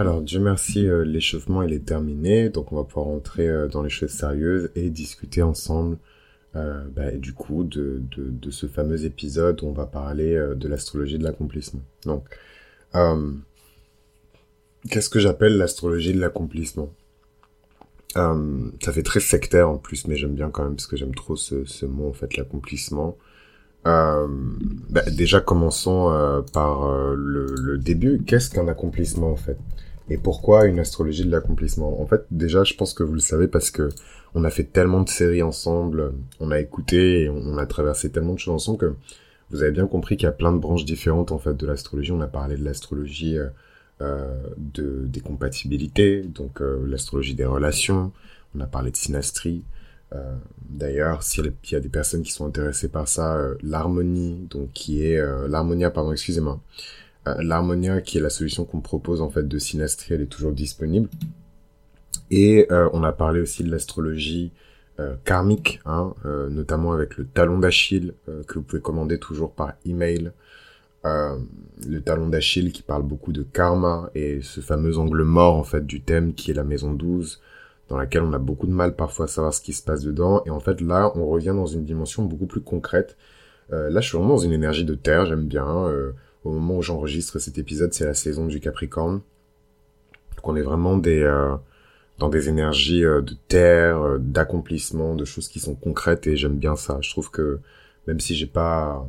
Alors, Dieu merci, euh, l'échauffement est terminé, donc on va pouvoir rentrer euh, dans les choses sérieuses et discuter ensemble euh, bah, du coup de, ce fameux épisode où on va parler de l'astrologie de l'accomplissement. Donc, qu'est-ce que j'appelle l'astrologie de l'accomplissement? Ça fait très sectaire en plus, mais j'aime bien quand même parce que j'aime trop ce, mot en fait, l'accomplissement. Bah, déjà commençons par le, le, début. Qu'est-ce qu'un accomplissement en fait? Et pourquoi une astrologie de l'accomplissement? En fait, déjà, je pense que vous le savez parce que on a fait tellement de séries ensemble, on a écouté, on, a traversé tellement de choses ensemble que vous avez bien compris qu'il y a plein de branches différentes en fait de l'astrologie. On a parlé de l'astrologie de des compatibilités, donc l'astrologie des relations. On a parlé de synastrie. Euh, D'ailleurs, s'il y a des personnes qui sont intéressées par ça, euh, l'harmonie, donc qui est euh, l'harmonia, pardon, excusez-moi, euh, l'harmonia qui est la solution qu'on propose en fait de synastrie, elle est toujours disponible. Et on a parlé aussi de l'astrologie karmique, hein, notamment avec le talon d'Achille que vous pouvez commander toujours par email. le talon d'Achille qui parle beaucoup de karma et ce fameux angle mort en fait du thème qui est la maison 12 dans laquelle on a beaucoup de mal parfois à savoir ce qui se passe dedans. Et en fait, là, on revient dans une dimension beaucoup plus concrète. Euh, là, je suis vraiment dans une énergie de terre, j'aime bien. Euh, au moment où j'enregistre cet épisode, c'est la saison du Capricorne. Donc on est vraiment des, euh, dans des énergies euh, de terre, euh, d'accomplissement, de choses qui sont concrètes et j'aime bien ça. Je trouve que même si j'ai pas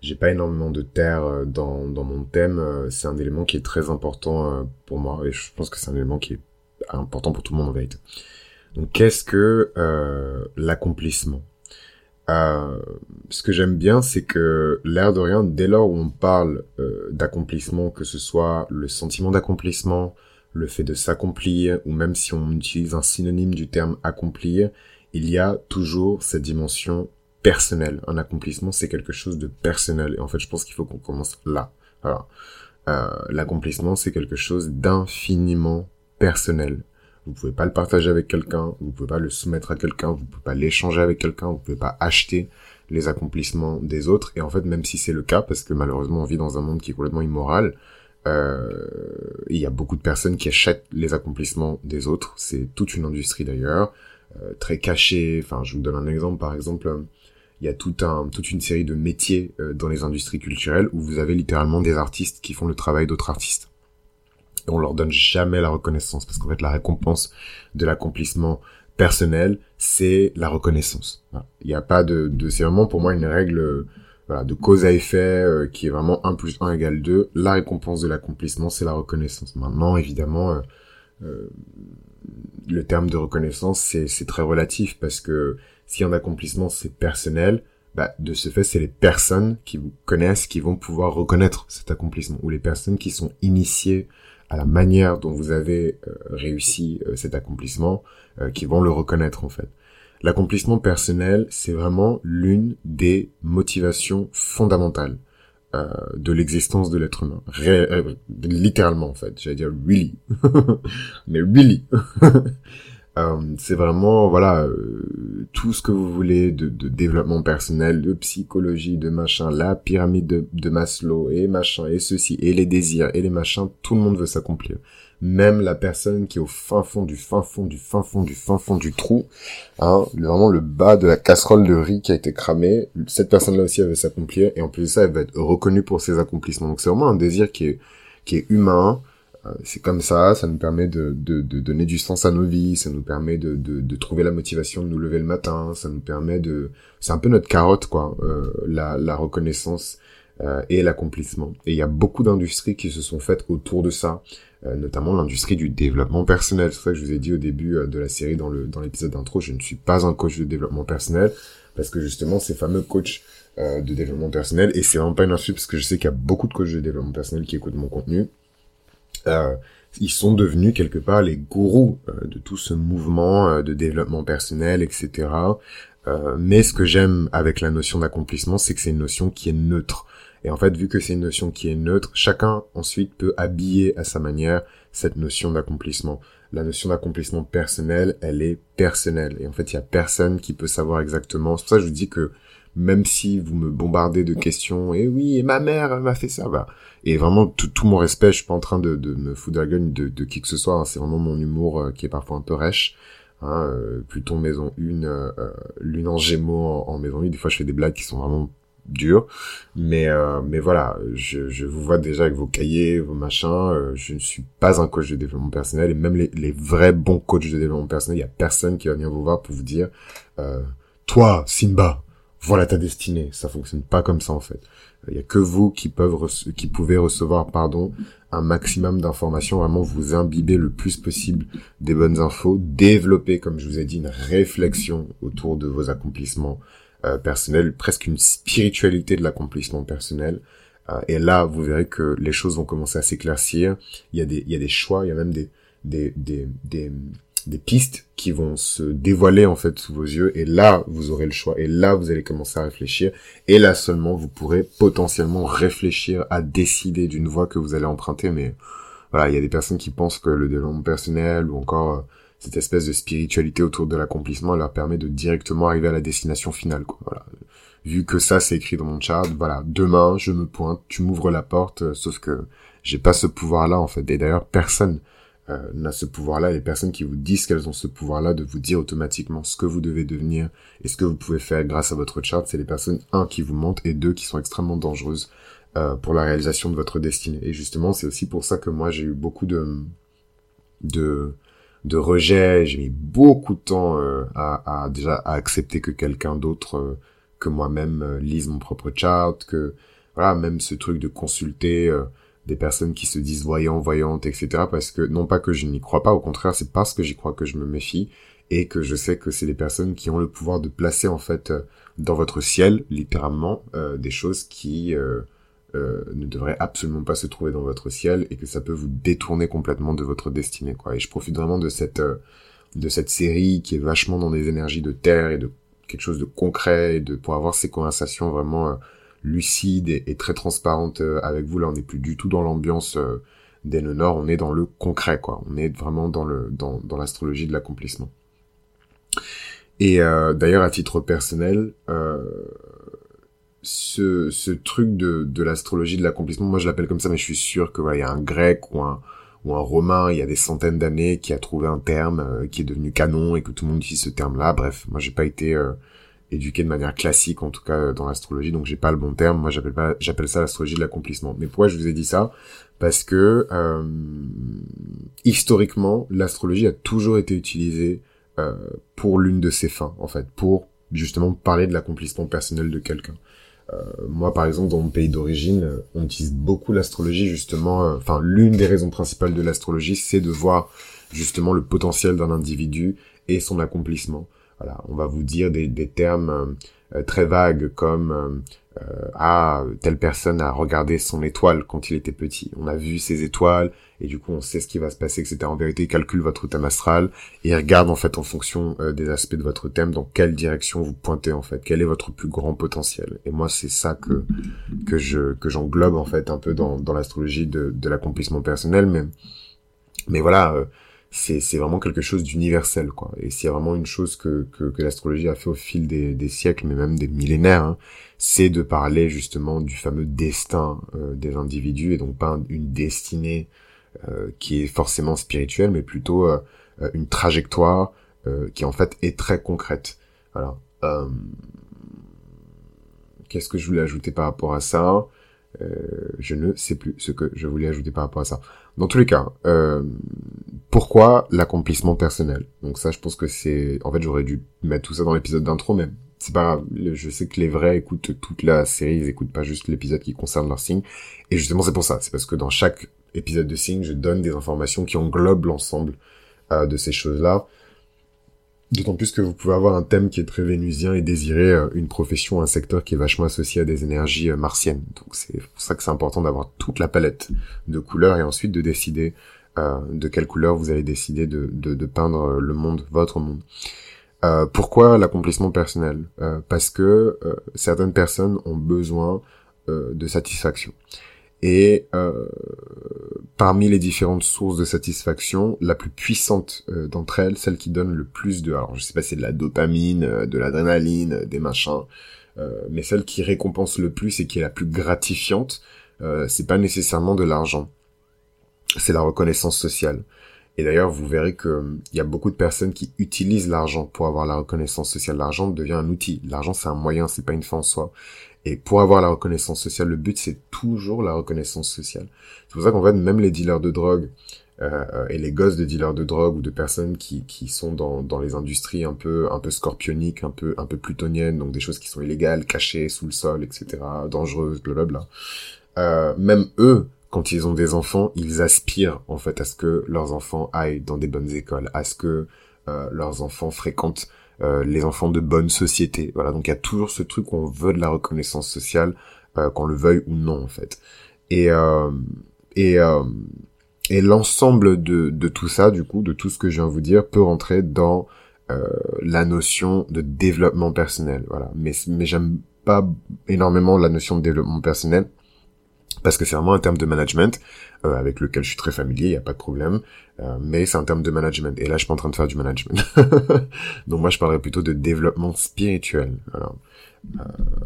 j'ai pas énormément de terre dans, dans mon thème, c'est un élément qui est très important pour moi et je pense que c'est un élément qui est important pour tout le monde en vérité. Donc qu'est-ce que euh, l'accomplissement? Euh, Ce que j'aime bien, c'est que l'air de rien, dès lors où on parle euh, d'accomplissement, que ce soit le sentiment d'accomplissement, le fait de s'accomplir, ou même si on utilise un synonyme du terme accomplir, il y a toujours cette dimension personnelle. Un accomplissement, c'est quelque chose de personnel. Et en fait, je pense qu'il faut qu'on commence là. Alors, euh, l'accomplissement, c'est quelque chose d'infiniment personnel. Vous pouvez pas le partager avec quelqu'un, vous pouvez pas le soumettre à quelqu'un, vous pouvez pas l'échanger avec quelqu'un, vous pouvez pas acheter les accomplissements des autres. Et en fait, même si c'est le cas, parce que malheureusement on vit dans un monde qui est complètement immoral, euh, il y a beaucoup de personnes qui achètent les accomplissements des autres. C'est toute une industrie d'ailleurs, euh, très cachée. Enfin, je vous donne un exemple. Par exemple, il y a un, toute une série de métiers euh, dans les industries culturelles où vous avez littéralement des artistes qui font le travail d'autres artistes et on leur donne jamais la reconnaissance parce qu'en fait la récompense de l'accomplissement personnel c'est la reconnaissance. Il n'y a pas de, de c'est vraiment pour moi une règle voilà, de cause à effet euh, qui est vraiment 1 plus 1 égale 2 la récompense de l'accomplissement c'est la reconnaissance. Maintenant évidemment euh, euh, le terme de reconnaissance c'est c'est très relatif parce que si un accomplissement c'est personnel bah, de ce fait, c'est les personnes qui vous connaissent qui vont pouvoir reconnaître cet accomplissement, ou les personnes qui sont initiées à la manière dont vous avez euh, réussi euh, cet accomplissement, euh, qui vont le reconnaître en fait. L'accomplissement personnel, c'est vraiment l'une des motivations fondamentales de l'existence de l'être humain. littéralement en fait, j'allais dire really, mais really. Euh, c'est vraiment voilà euh, tout ce que vous voulez de, de, développement personnel, de psychologie, de machin, la pyramide de, de, Maslow et machin et ceci et les désirs et les machins, tout le monde veut s'accomplir. Même la personne qui est au fin fond du fin fond du fin fond du fin fond du trou, hein, vraiment le bas de la casserole de riz qui a été cramé, cette personne-là aussi elle veut s'accomplir et en plus de ça elle va être reconnue pour ses accomplissements. Donc c'est vraiment un désir qui est qui est humain c'est comme ça, ça nous permet de, de, de, donner du sens à nos vies, ça nous permet de, de, de, trouver la motivation de nous lever le matin, ça nous permet de... C'est un peu notre carotte, quoi, euh, la, la reconnaissance euh, et l'accomplissement. Et il y a beaucoup d'industries qui se sont faites autour de ça, euh, notamment l'industrie du développement personnel. C'est ça que je vous ai dit au début euh, de la série dans le dans l'épisode d'intro, je ne suis pas un coach de développement personnel, parce que justement, ces fameux coachs de développement personnel, et c'est vraiment pas une insulte, parce que je sais qu'il y a beaucoup de coachs de développement personnel qui écoutent mon contenu, euh, ils sont devenus quelque part les gourous euh, de tout ce mouvement euh, de développement personnel, etc. mais ce que j'aime avec la notion d'accomplissement, c'est que c'est une notion qui est neutre. Et en fait, vu que c'est une notion qui est neutre, chacun ensuite peut habiller à sa manière cette notion d'accomplissement. La notion d'accomplissement personnel, elle est personnelle. Et en fait, il y a personne qui peut savoir exactement. C'est pour ça que je vous dis que même si vous me bombardez de questions, et oui, et ma mère, m'a fait ça, bah. Et vraiment, tout, tout mon respect, je suis pas en train de, de me foutre de la gueule de, de qui que ce soit, hein. c'est vraiment mon humour euh, qui est parfois un peu rêche. Hein, euh, Pluton maison 1, euh, lune en gémeaux en, maison 1, des fois je fais des blagues qui sont vraiment dures, mais mais voilà, je, je vous vois déjà avec vos cahiers, vos machins, je ne suis pas un coach de développement personnel, et même les, les vrais bons coachs de développement personnel, il y a personne qui va venir vous voir pour vous dire, toi, Simba, voilà ta destinée. Ça fonctionne pas comme ça en fait. Il y a que vous qui peuvent qui pouvez recevoir pardon un maximum d'informations, vraiment vous imbiber le plus possible des bonnes infos, développer comme je vous ai dit une réflexion autour de vos accomplissements euh, personnels, presque une spiritualité de l'accomplissement personnel. Euh, et là, vous verrez que les choses vont commencer à s'éclaircir. Il y a des il y a des choix, il y a même des des, des des pistes qui vont se dévoiler en fait sous vos yeux. Et là vous aurez le choix. Et là vous allez commencer à réfléchir. Et là seulement vous pourrez potentiellement réfléchir à décider d'une voie que vous allez emprunter. Mais voilà il y a des personnes qui pensent que le développement personnel ou encore euh, cette espèce de spiritualité autour de l'accomplissement leur permet de directement arriver à la destination finale quoi. Voilà. Vu que ça c'est écrit dans mon chart voilà. Demain je me pointe tu m'ouvres la porte euh, sauf que j'ai pas ce pouvoir là en fait. Et d'ailleurs personne euh, n'a ce pouvoir-là, les personnes qui vous disent qu'elles ont ce pouvoir-là de vous dire automatiquement ce que vous devez devenir et ce que vous pouvez faire grâce à votre charte, c'est les personnes, un, qui vous mentent et deux, qui sont extrêmement dangereuses euh, pour la réalisation de votre destinée. Et justement, c'est aussi pour ça que moi, j'ai eu beaucoup de... de de rejet, j'ai mis beaucoup de temps euh, à, à, déjà à accepter que quelqu'un d'autre euh, que moi-même euh, lise mon propre chart, que voilà, même ce truc de consulter des personnes qui se disent voyants, voyantes, etc. Parce que non pas que je n'y crois pas, au contraire, c'est parce que j'y crois que je me méfie et que je sais que c'est les personnes qui ont le pouvoir de placer en fait euh, dans votre ciel, littéralement, euh, des choses qui euh, ne devraient absolument pas se trouver dans votre ciel et que ça peut vous détourner complètement de votre destinée, quoi. Et je profite vraiment de cette de cette série qui est vachement dans des énergies de terre et de quelque chose de concret et de pour avoir ces conversations vraiment lucide et, très transparente euh, avec vous. Là, on n'est plus du tout dans l'ambiance euh, des Nord, on est dans le concret, quoi. On est vraiment dans le dans, dans l'astrologie de l'accomplissement. Et euh, d'ailleurs, à titre personnel, euh, ce, ce truc de, de l'astrologie de l'accomplissement, moi je l'appelle comme ça, mais je suis sûr que voilà, il y a un grec ou un ou un romain, il y a des centaines d'années, qui a trouvé un terme qui est devenu canon et que tout le monde utilise ce terme-là. Bref, moi j'ai pas été éduqué de manière classique en tout cas dans l'astrologie donc j'ai pas le bon terme. Moi j'appelle pas j'appelle ça l'astrologie de l'accomplissement. Mais pourquoi je vous ai dit ça? Parce que euh, historiquement l'astrologie a toujours été utilisée euh, pour l'une de ses fins en fait pour justement parler de l'accomplissement personnel de quelqu'un. Euh, moi par exemple dans mon pays d'origine on utilise beaucoup l'astrologie justement euh, enfin l'une des raisons principales de l'astrologie c'est de voir justement le potentiel d'un individu et son accomplissement on va vous dire des, termes euh, euh, très vagues comme euh, ah telle personne a regardé son étoile quand il était petit. On a vu ses étoiles et du coup on sait ce qui va se passer, etc. En vérité, calcule votre thème astral et regarde en fait en fonction des aspects de votre thème dans quelle direction vous pointez en fait, quel est votre plus grand potentiel? Et moi c'est ça que que je que j'englobe en fait un peu dans dans l'astrologie de de l'accomplissement personnel, mais mais voilà c'est vraiment quelque chose d'universel quoi. Et s'il y a vraiment une chose que que, que l'astrologie a fait au fil des, des siècles mais même des millénaires hein, c'est de parler justement du fameux destin euh, des individus et donc pas une destinée euh, qui est forcément spirituelle mais plutôt euh, une trajectoire qui en fait est très concrète. Voilà. Qu'est-ce que je voulais ajouter par rapport à ça? Je ne sais plus ce que je voulais ajouter par rapport à ça dans tous les cas, euh, pourquoi l'accomplissement personnel? Donc ça, je pense que c'est... En fait, j'aurais dû mettre tout ça dans l'épisode d'intro, mais c'est pas grave. Je sais que les vrais écoutent toute la série, ils écoutent pas juste l'épisode qui concerne leur signe. Et justement, c'est pour ça. C'est parce que dans chaque épisode de signe, je donne des informations qui englobent l'ensemble euh, de ces choses-là. D'autant plus que vous pouvez avoir un thème qui est très vénusien et désirer euh, une profession, un secteur qui est vachement associé à des énergies euh, martiennes. Donc c'est pour ça que c'est important d'avoir toute la palette de couleurs et ensuite de décider euh, de quelle couleur vous allez décider de, de, peindre le monde, votre monde. pourquoi l'accomplissement personnel? Parce que certaines personnes ont besoin de satisfaction. Et euh, parmi les différentes sources de satisfaction, la plus puissante euh, d'entre elles, celle qui donne le plus de, alors je sais pas, c'est de la dopamine, euh, de l'adrénaline, des machins, mais celle qui récompense le plus et qui est la plus gratifiante, c'est pas nécessairement de l'argent, c'est la reconnaissance sociale. Et d'ailleurs, vous verrez que il y a beaucoup de personnes qui utilisent l'argent pour avoir la reconnaissance sociale. L'argent devient un outil. L'argent, c'est un moyen, c'est pas une fin en soi. Et pour avoir la reconnaissance sociale, le but, c'est toujours la reconnaissance sociale. C'est pour ça qu'en fait, même les dealers de drogue euh, et les gosses de dealers de drogue ou de personnes qui, qui sont dans, dans les industries un peu un peu scorpioniques, un peu un peu plutoniennes, donc des choses qui sont illégales, cachées sous le sol, etc., dangereuses, blablabla. Euh, même eux quand ils ont des enfants, ils aspirent en fait à ce que leurs enfants aillent dans des bonnes écoles, à ce que euh, leurs enfants fréquentent euh, les enfants de bonne société. Voilà, donc il y a toujours ce truc où on veut de la reconnaissance sociale, euh, qu'on le veuille ou non en fait. Et et et l'ensemble de de tout ça, du coup, de tout ce que je viens de vous dire, peut rentrer dans la notion de développement personnel. Voilà, mais mais j'aime pas énormément la notion de développement personnel parce que c'est vraiment un terme de management euh, avec lequel je suis très familier, il n'y a pas de problème, euh, mais c'est un terme de management. Et là, je suis pas en train de faire du management. Donc moi, je parlerais plutôt de développement spirituel. Euh,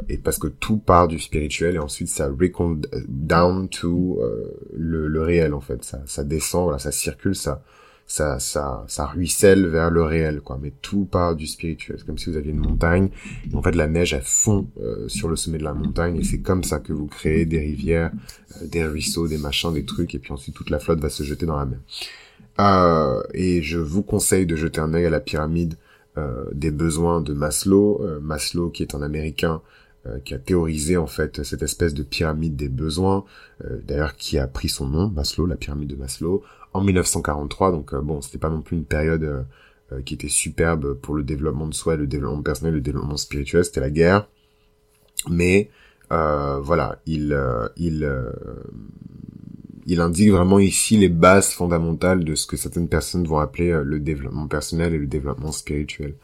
et parce que tout part du spirituel et ensuite ça recon down to euh, le, le, réel en fait. Ça, ça descend, voilà, ça circule, ça ça, ça, ça ruisselle vers le réel, quoi. Mais tout part du spirituel. C'est comme si vous aviez une montagne. Et en fait, la neige, elle fond euh, sur le sommet de la montagne. Et c'est comme ça que vous créez des rivières, euh, des ruisseaux, des machins, des trucs. Et puis ensuite, toute la flotte va se jeter dans la mer. Euh, et je vous conseille de jeter un œil à la pyramide des besoins de Maslow. Maslow, qui est un Américain, qui a théorisé en fait cette espèce de pyramide des besoins, d'ailleurs qui a pris son nom, Maslow, la pyramide de Maslow, en 1943. Donc euh, bon, c'était pas non plus une période euh, euh, qui était superbe pour le développement de soi, le développement personnel, le développement spirituel. C'était la guerre, mais voilà, il il il indique vraiment ici les bases fondamentales de ce que certaines personnes vont appeler le développement personnel et le développement spirituel.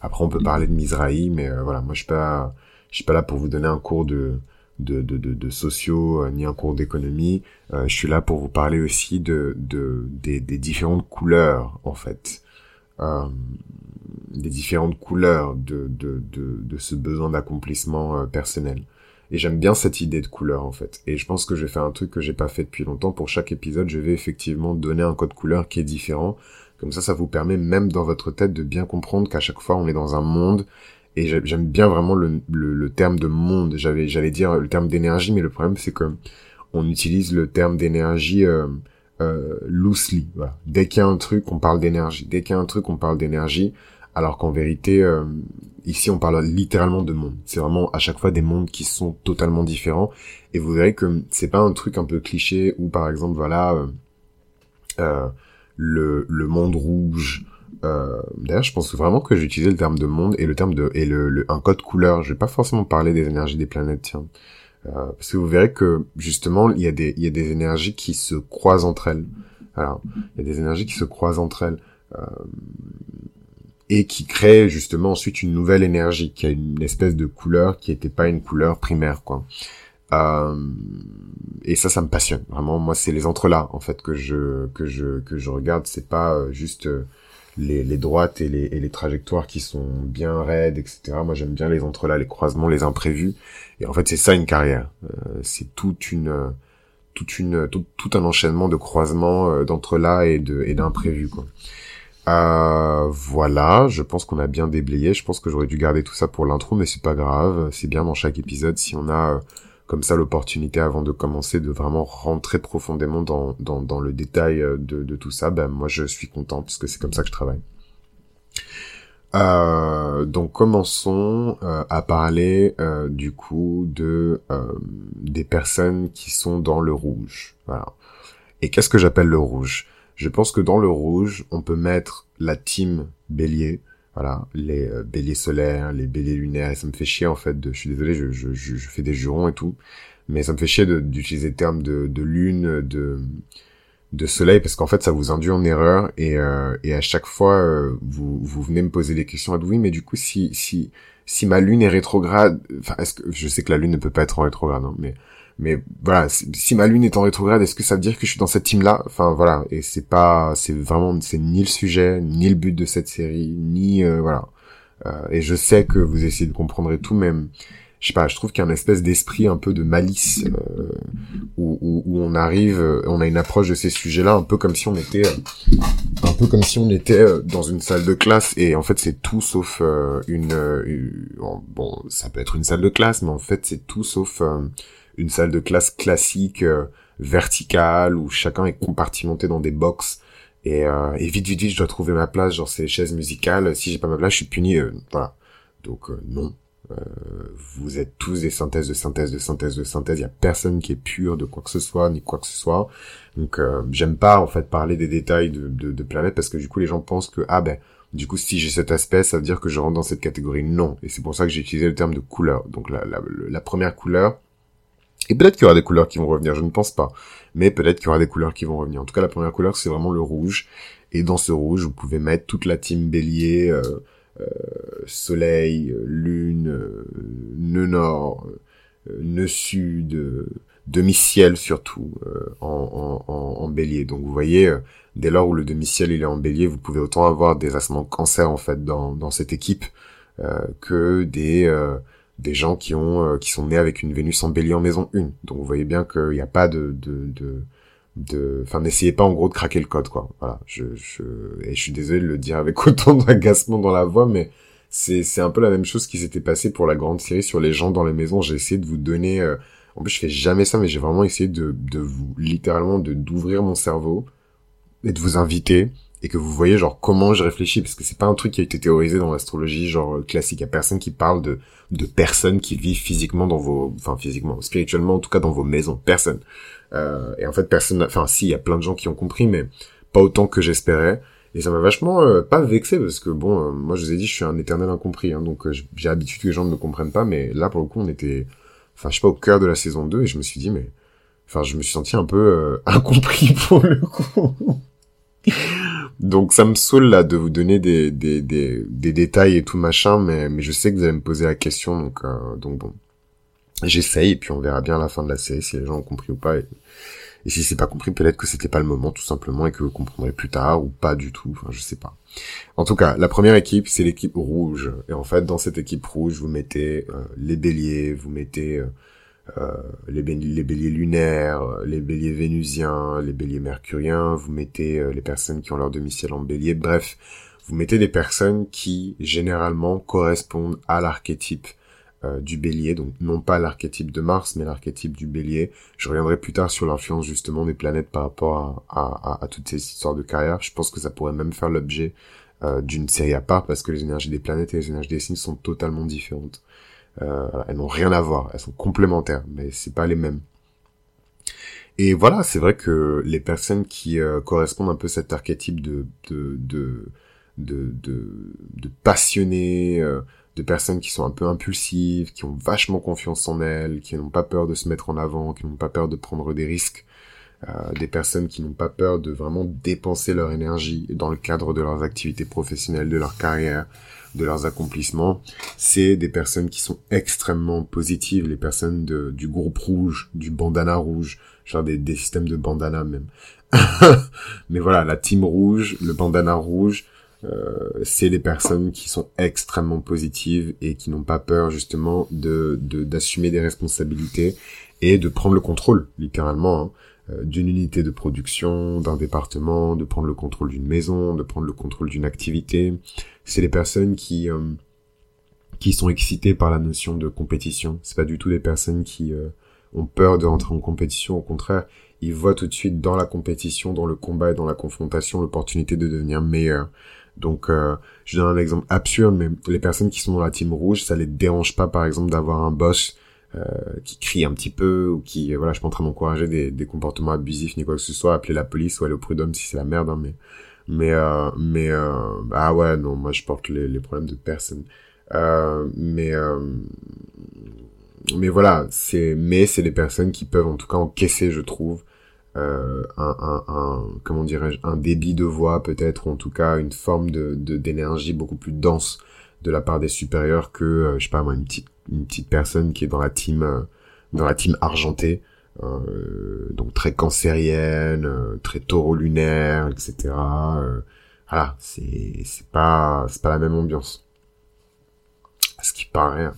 Après, on peut parler de Mizrahi, mais voilà, moi je suis pas, je suis pas là pour vous donner un cours de de, de, de, sociaux, euh, ni un cours d'économie. Euh, je suis là pour vous parler aussi de, de des, des différentes couleurs, en fait. Euh, des différentes couleurs de, de, de, de ce besoin d'accomplissement euh, personnel. Et j'aime bien cette idée de couleur, en fait. Et je pense que je vais faire un truc que j'ai pas fait depuis longtemps. Pour chaque épisode, je vais effectivement donner un code couleur qui est différent. Comme ça, ça vous permet même dans votre tête de bien comprendre qu'à chaque fois, on est dans un monde et j'aime bien vraiment le, le, terme de monde. J'avais, j'allais dire le terme d'énergie, mais le problème c'est que on utilise le terme d'énergie euh, euh, loosely. Dès qu'il y a un truc, on parle d'énergie. Dès qu'il y a un truc, on parle d'énergie. Alors qu'en vérité, euh, ici, on parle littéralement de monde. C'est vraiment à chaque fois des mondes qui sont totalement différents. Et vous verrez que c'est pas un truc un peu cliché où, par exemple, voilà, euh, euh le, le monde rouge, euh, D'ailleurs, je pense vraiment que j'ai utilisé le terme de monde et le terme de et le, un code couleur. Je vais pas forcément parler des énergies des planètes, tiens, euh, parce que vous verrez que justement il y a des il y a des énergies qui se croisent entre elles. Alors, il y a des énergies qui se croisent entre elles euh, et qui créent justement ensuite une nouvelle énergie qui a une espèce de couleur qui n'était pas une couleur primaire, quoi. Euh, et ça, ça me passionne vraiment. Moi, c'est les entrelacs en fait que je que je que je regarde. C'est pas euh, juste euh, les, les droites et les, et les trajectoires qui sont bien raides, etc. Moi, j'aime bien les entrelacs, les croisements, les imprévus. Et en fait, c'est ça une carrière. Euh, c'est toute une, toute une, tout, tout un enchaînement de croisements, euh, d'entrelacs et de et d'imprévus. Quoi. Euh, voilà, je pense qu'on a bien déblayé. Je pense que j'aurais dû garder tout ça pour l'intro, mais c'est pas grave. C'est bien dans chaque épisode si on a euh, comme ça l'opportunité avant de commencer de vraiment rentrer profondément dans, dans, le détail euh, de, tout ça, ben moi je suis content parce que c'est comme ça que je travaille. Euh, donc commençons euh, à parler du coup de des personnes qui sont dans le rouge. Et qu'est-ce que j'appelle le rouge? Je pense que dans le rouge, on peut mettre la team bélier, voilà, les euh, béliers solaires, les béliers lunaires, et ça me fait chier en fait de, je suis désolé, je, je, je, fais des jurons et tout, mais ça me fait chier d'utiliser le terme de, de lune, de, de soleil, parce qu'en fait ça vous induit en erreur, et, euh, et à chaque fois euh, vous, vous venez me poser des questions, à oui, mais du coup si, si, si ma lune est rétrograde, enfin, est-ce que, je sais que la lune ne peut pas être en rétrograde, hein, mais mais voilà, si ma lune est en rétrograde, est-ce que ça veut dire que je suis dans cette team-là? Enfin voilà, et c'est pas, c'est vraiment, c'est ni le sujet, ni le but de cette série, ni euh, voilà. Euh, et je sais que vous essayez de comprendre tout, mais je sais pas, je trouve qu'il y a une espèce d'esprit un peu de malice euh, où, où, où, on arrive, euh, on a une approche de ces sujets-là un peu comme si on était, euh, un peu comme si on était euh, dans une salle de classe. Et en fait c'est tout sauf une, une, bon, ça peut être une salle de classe, mais en fait c'est tout sauf une salle de classe classique verticale où chacun est compartimenté dans des box. Et, et vite, vite, vite, je dois trouver ma place, genre ces chaises musicales. Si j'ai pas ma place, je suis puni. voilà. Donc non, euh, vous êtes tous des synthèses de synthèse de synthèse de synthèse. Il y a personne qui est pur de quoi que ce soit ni quoi que ce soit. Donc euh, j'aime pas en fait parler des détails de, de, de planète parce que du coup les gens pensent que ah ben du coup si j'ai cet aspect ça veut dire que je rentre dans cette catégorie. Non. Et c'est pour ça que j'ai utilisé le terme de couleur. Donc la, la, la première couleur et peut-être qu'il y aura des couleurs qui vont revenir, je ne pense pas. Mais peut-être qu'il y aura des couleurs qui vont revenir. En tout cas, la première couleur, c'est vraiment le rouge. Et dans ce rouge, vous pouvez mettre toute la team bélier, euh, euh, soleil, lune, euh, nœud nord, euh, nœud sud, demi-ciel surtout en, en, en, bélier. Donc vous voyez, dès lors où le demi-ciel il est en bélier, vous pouvez autant avoir des ascendants cancer en fait dans, dans cette équipe que des des gens qui ont qui sont nés avec une Vénus en bélier en maison 1. Donc vous voyez bien qu'il n'y a pas de, de, de de enfin n'essayez pas en gros de craquer le code quoi. Voilà. Je je et je suis désolé de le dire avec autant d'agacement dans la voix mais c'est c'est un peu la même chose qui s'était passé pour la grande série sur les gens dans les maisons. J'ai essayé de vous donner euh, en plus je fais jamais ça mais j'ai vraiment essayé de de vous littéralement de d'ouvrir mon cerveau et de vous inviter et que vous voyez genre comment je réfléchis parce que c'est pas un truc qui a été théorisé dans l'astrologie genre euh, classique il y a personne qui parle de de personnes qui vivent physiquement dans vos enfin physiquement spirituellement en tout cas dans vos maisons personne euh, et en fait, personne, enfin si, il y a plein de gens qui ont compris, mais pas autant que j'espérais. Et ça m'a vachement euh, pas vexé parce que bon, euh, moi je vous ai dit, je suis un éternel incompris, hein, donc j'ai l'habitude que les gens ne me comprennent pas, mais là pour le coup, on était, enfin je sais pas, au cœur de la saison 2 et je me suis dit, mais, enfin je me suis senti un peu incompris pour le coup. Donc ça me saoule là de vous donner des, des, des, des, détails et tout machin, mais, mais je sais que vous allez me poser la question, donc, donc bon. J'essaye et puis on verra bien à la fin de la série si les gens ont compris ou pas. Et, et si c'est pas compris, peut-être que c'était pas le moment tout simplement et que vous comprendrez plus tard ou pas du tout. Enfin, je sais pas. En tout cas, la première équipe, c'est l'équipe rouge. Et en fait, dans cette équipe rouge, vous mettez euh, les béliers, vous mettez euh, euh les, béliers lunaires, les béliers vénusiens, les béliers mercuriens, vous mettez euh, les personnes qui ont leur domicile en bélier. Bref, vous mettez des personnes qui, généralement, correspondent à l'archétype euh, du bélier, donc non pas l'archétype de Mars, mais l'archétype du bélier. Je reviendrai plus tard sur l'influence justement des planètes par rapport à, toutes ces histoires de carrière. Je pense que ça pourrait même faire l'objet euh, d'une série à part, parce que les énergies des planètes et les énergies des signes sont totalement différentes. Euh, elles n'ont rien à voir, elles sont complémentaires, mais c'est pas les mêmes. Et voilà, c'est vrai que les personnes qui correspondent un peu à cet archétype de de de de, de, passionnés, de personnes qui sont un peu impulsives, qui ont vachement confiance en elles, qui n'ont pas peur de se mettre en avant, qui n'ont pas peur de prendre des risques, euh, des personnes qui n'ont pas peur de vraiment dépenser leur énergie dans le cadre de leurs activités professionnelles, de leur carrière, de leurs accomplissements. C'est des personnes qui sont extrêmement positives, les personnes de, du groupe rouge, du bandana rouge, genre des, des systèmes de bandana même. Mais voilà, la team rouge, le bandana rouge, euh, c'est les personnes qui sont extrêmement positives et qui n'ont pas peur justement de d'assumer des responsabilités et de prendre le contrôle littéralement hein, euh, d'une unité de production, d'un département, de prendre le contrôle d'une maison, de prendre le contrôle d'une activité. C'est les personnes qui euh, qui sont excitées par la notion de compétition. C'est pas du tout des personnes qui ont peur de rentrer en compétition. Au contraire, ils voient tout de suite dans la compétition, dans le combat et dans la confrontation l'opportunité de devenir meilleur. Donc, euh, je donne un exemple absurde, mais les personnes qui sont dans la team rouge, ça les dérange pas, par exemple, d'avoir un boss euh, qui crie un petit peu ou qui, euh, voilà, je suis en train d'encourager des, des, comportements abusifs ni quoi que ce soit, appeler la police ou aller au prud'homme si c'est la merde, hein, mais, mais, euh, mais, euh, ah ouais, non, moi je porte les, les problèmes de personne. Euh, mais, mais voilà, c'est, mais c'est des personnes qui peuvent en tout cas encaisser, je trouve, euh, un, un, un, comment dirais-je un débit de voix peut-être ou en tout cas une forme de d'énergie beaucoup plus dense de la part des supérieurs que euh, je sais pas moi une petite une petite personne qui est dans la team euh, dans la team argentée euh, donc très cancérienne très taureau lunaire etc voilà c'est c'est pas c'est pas la même ambiance ce qui paraît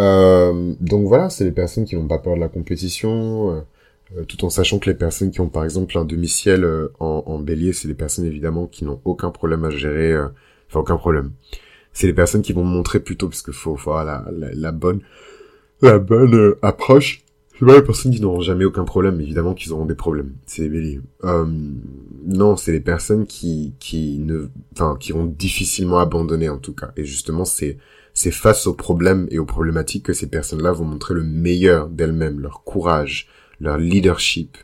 Euh, donc voilà, c'est les personnes qui n'ont pas peur de la compétition, euh, tout en sachant que les personnes qui ont par exemple un demi-ciel en, en, bélier, c'est des personnes évidemment qui n'ont aucun problème à gérer, enfin aucun problème. C'est les personnes qui vont montrer plutôt, parce qu'il faut, faut avoir la, la, bonne, la bonne approche c'est pas les personnes qui n'auront jamais aucun problème, évidemment qu'ils auront des problèmes. C'est les. Euh, non, c'est les personnes qui, qui ne, enfin, qui vont difficilement abandonner en tout cas. Et justement, c'est, c'est face aux problèmes et aux problématiques que ces personnes-là vont montrer le meilleur d'elles-mêmes, leur courage, leur leadership,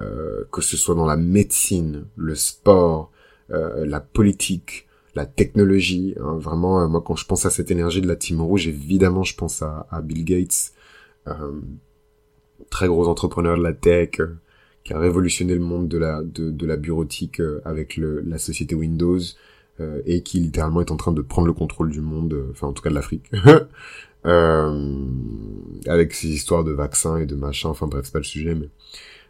euh, que ce soit dans la médecine, le sport, euh, la politique, la technologie. Hein, vraiment, euh, moi, quand je pense à cette énergie de la Team Rouge, évidemment, je pense à, à Bill Gates. Euh, très gros entrepreneur de la tech, euh, qui a révolutionné le monde de la, de, de la bureautique avec le, la société Windows, et qui littéralement est en train de prendre le contrôle du monde, enfin en tout cas de l'Afrique. Euh, avec ces histoires de vaccins et de machin, enfin bref, c'est pas le sujet, mais,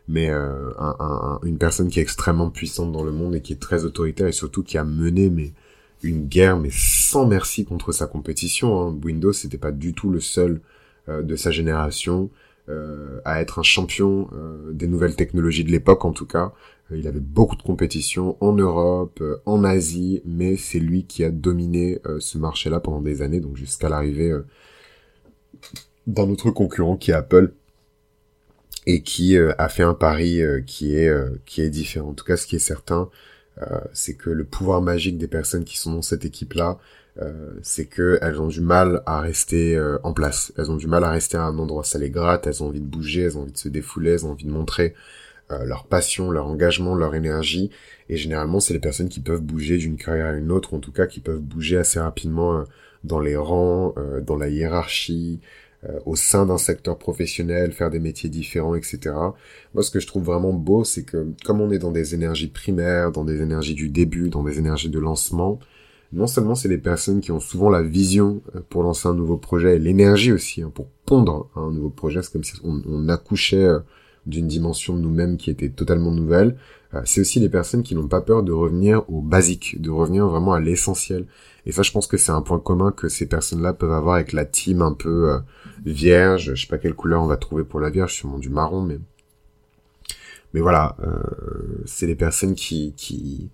mais euh, un, un, une personne qui est extrêmement puissante dans le monde et qui est très autoritaire et surtout qui a mené mais une guerre mais sans merci contre sa compétition. Hein. Windows c'était pas du tout le seul euh, de sa génération euh, à être un champion euh, des nouvelles technologies de l'époque en tout cas. Il avait beaucoup de compétition en Europe, en Asie, mais c'est lui qui a dominé ce marché-là pendant des années, donc jusqu'à l'arrivée d'un autre concurrent qui est Apple et qui a fait un pari qui est qui est différent. En tout cas, ce qui est certain, c'est que le pouvoir magique des personnes qui sont dans cette équipe-là, euh, c'est que elles ont du mal à rester euh, en place. Elles ont du mal à rester à un endroit. Ça les gratte. Elles ont envie de bouger. Elles ont envie de se défouler. Elles ont envie de montrer euh, leur passion, leur engagement, leur énergie. Et généralement, c'est les personnes qui peuvent bouger d'une carrière à une autre, en tout cas qui peuvent bouger assez rapidement dans les rangs, dans la hiérarchie, au sein d'un secteur professionnel, faire des métiers différents, etc. Moi, ce que je trouve vraiment beau, c'est que comme on est dans des énergies primaires, dans des énergies du début, dans des énergies de lancement, non seulement c'est les personnes qui ont souvent la vision euh, pour lancer un nouveau projet et l'énergie aussi hein, pour pondre un nouveau projet, c'est comme si on, accouchait euh, d'une dimension de nous-mêmes qui était totalement nouvelle. Euh, c'est aussi les personnes qui n'ont pas peur de revenir au basique, de revenir vraiment à l'essentiel. Et ça, je pense que c'est un point commun que ces personnes-là peuvent avoir avec la team un peu vierge. Je sais pas quelle couleur on va trouver pour la vierge, sûrement du marron, mais mais voilà, c'est les personnes qui qui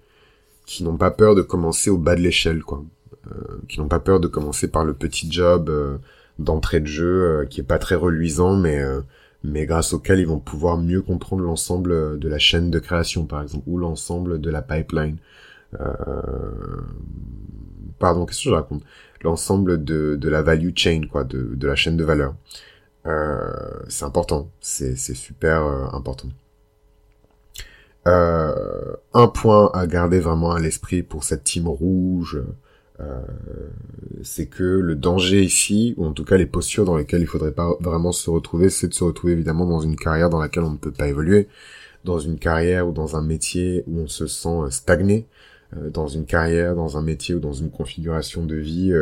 qui n'ont pas peur de commencer au bas de l'échelle, quoi. Euh, qui n'ont pas peur de commencer par le petit job euh, d'entrée de jeu euh, qui est pas très reluisant, mais mais grâce auquel ils vont pouvoir mieux comprendre l'ensemble de la chaîne de création, par exemple, ou l'ensemble de la pipeline. Pardon, qu'est-ce que je raconte? L'ensemble de, de la value chain, quoi, de, de la chaîne de valeur. c'est important, c'est super important. Euh, un point à garder vraiment à l'esprit pour cette team rouge, euh, c'est que le danger ici, ou en tout cas les postures dans lesquelles il faudrait pas vraiment se retrouver, c'est de se retrouver évidemment dans une carrière dans laquelle on ne peut pas évoluer, dans une carrière ou dans un métier où on se sent euh, stagné, euh, dans une carrière, dans un métier ou dans une configuration de vie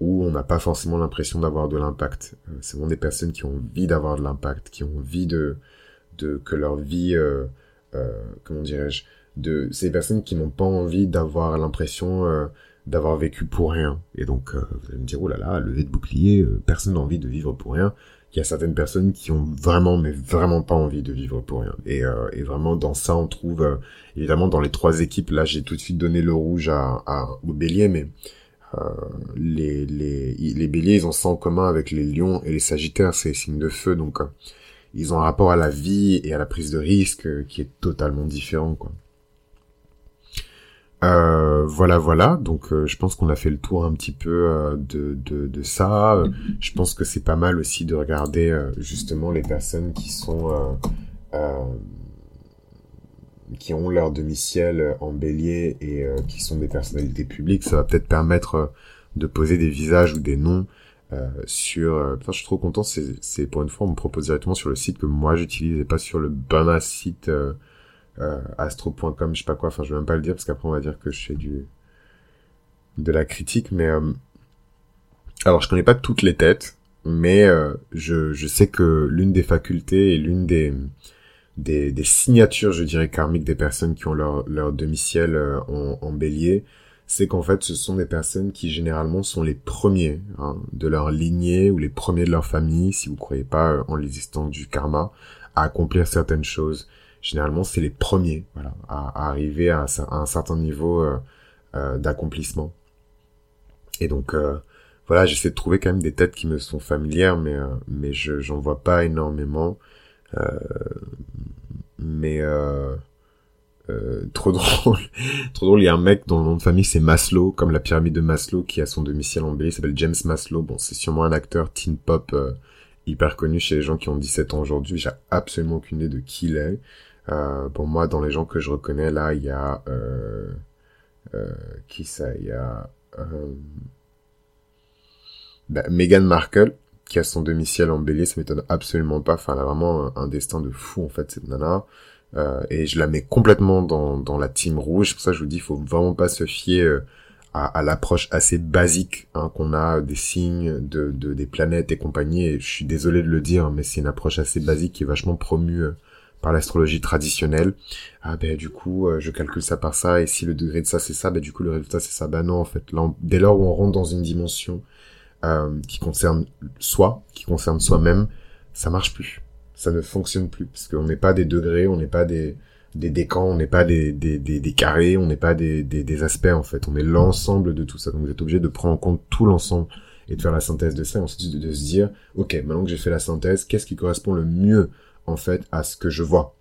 où on n'a pas forcément l'impression d'avoir de l'impact. c'est vraiment des personnes qui ont envie d'avoir de l'impact, qui ont envie de, de que leur vie euh, comment dirais-je, de ces personnes qui n'ont pas envie d'avoir l'impression euh, d'avoir vécu pour rien. Et donc, euh, vous allez me dire, oh là là, levé de bouclier, personne n'a envie de vivre pour rien. Il y a certaines personnes qui ont vraiment, mais vraiment pas envie de vivre pour rien. Et, et vraiment, dans ça, on trouve, évidemment, dans les trois équipes, là, j'ai tout de suite donné le rouge à, à au bélier, mais les, les, les béliers, ils ont ça en commun avec les lions et les sagittaires, c'est les signes de feu, donc ils ont un rapport à la vie et à la prise de risque euh, qui est totalement différent, quoi. Euh, voilà, voilà. Donc, euh, je pense qu'on a fait le tour un petit peu de, de, de, ça. je pense que c'est pas mal aussi de regarder justement les personnes qui sont qui ont leur demi-ciel en bélier et qui sont des personnalités publiques. Ça va peut-être permettre de poser des visages ou des noms euh, sur euh, je suis trop content c'est pour une fois on me propose directement sur le site que moi j'utilise et pas sur le banal site euh, euh, astro.com je sais pas quoi enfin je vais même pas le dire parce qu'après on va dire que je fais du de la critique mais alors je connais pas toutes les têtes mais je je sais que l'une des facultés et l'une des des, des signatures je dirais karmiques des personnes qui ont leur leur demi-ciel en, en bélier c'est qu'en fait, ce sont des personnes qui généralement sont les premiers hein, de leur lignée ou les premiers de leur famille, si vous croyez pas euh, en l'existence du karma, à accomplir certaines choses. Généralement, c'est les premiers, voilà, à, arriver à, un certain niveau euh, euh, d'accomplissement. Et donc, voilà, j'essaie de trouver quand même des têtes qui me sont familières, mais mais je j'en vois pas énormément. mais euh, trop drôle. trop drôle. Il y a un mec dont le nom de famille c'est Maslow, comme la pyramide de Maslow, qui a son domicile en Belgique. S'appelle James Maslow. Bon, c'est sûrement un acteur teen pop euh, hyper connu chez les gens qui ont 17 ans aujourd'hui. J'ai absolument aucune idée de qui il est. Euh, pour moi, dans les gens que je reconnais là, il y a euh, qui ça? Il y a bah, Meghan Markle qui a son domicile en ça m'étonne absolument pas. Enfin, elle a vraiment un, destin de fou en fait cette nana. Euh, et je la mets complètement dans, dans la team rouge. Pour ça je vous dis, faut vraiment pas se fier euh, à, à l'approche assez basique hein, qu'on a des signes de, de, des planètes et compagnie. Je suis désolé de le dire, mais c'est une approche assez basique qui est vachement promue euh, par l'astrologie traditionnelle. Ah ben du coup, je calcule ça par ça, et si le degré de ça c'est ça, ben du coup le résultat c'est ça. Ben non, en fait, dès lors où on rentre dans une dimension euh, qui concerne soi, qui concerne soi-même, ça marche plus ça ne fonctionne plus parce qu'on n'est pas des degrés, on n'est pas des décans, on n'est pas des, des, carrés, on n'est pas des, des, aspects en fait, on est l'ensemble de tout ça. Donc vous êtes obligé de prendre en compte tout l'ensemble et de faire la synthèse de ça, et ensuite de, se dire, ok, maintenant que j'ai fait la synthèse, qu'est-ce qui correspond le mieux en fait à ce que je vois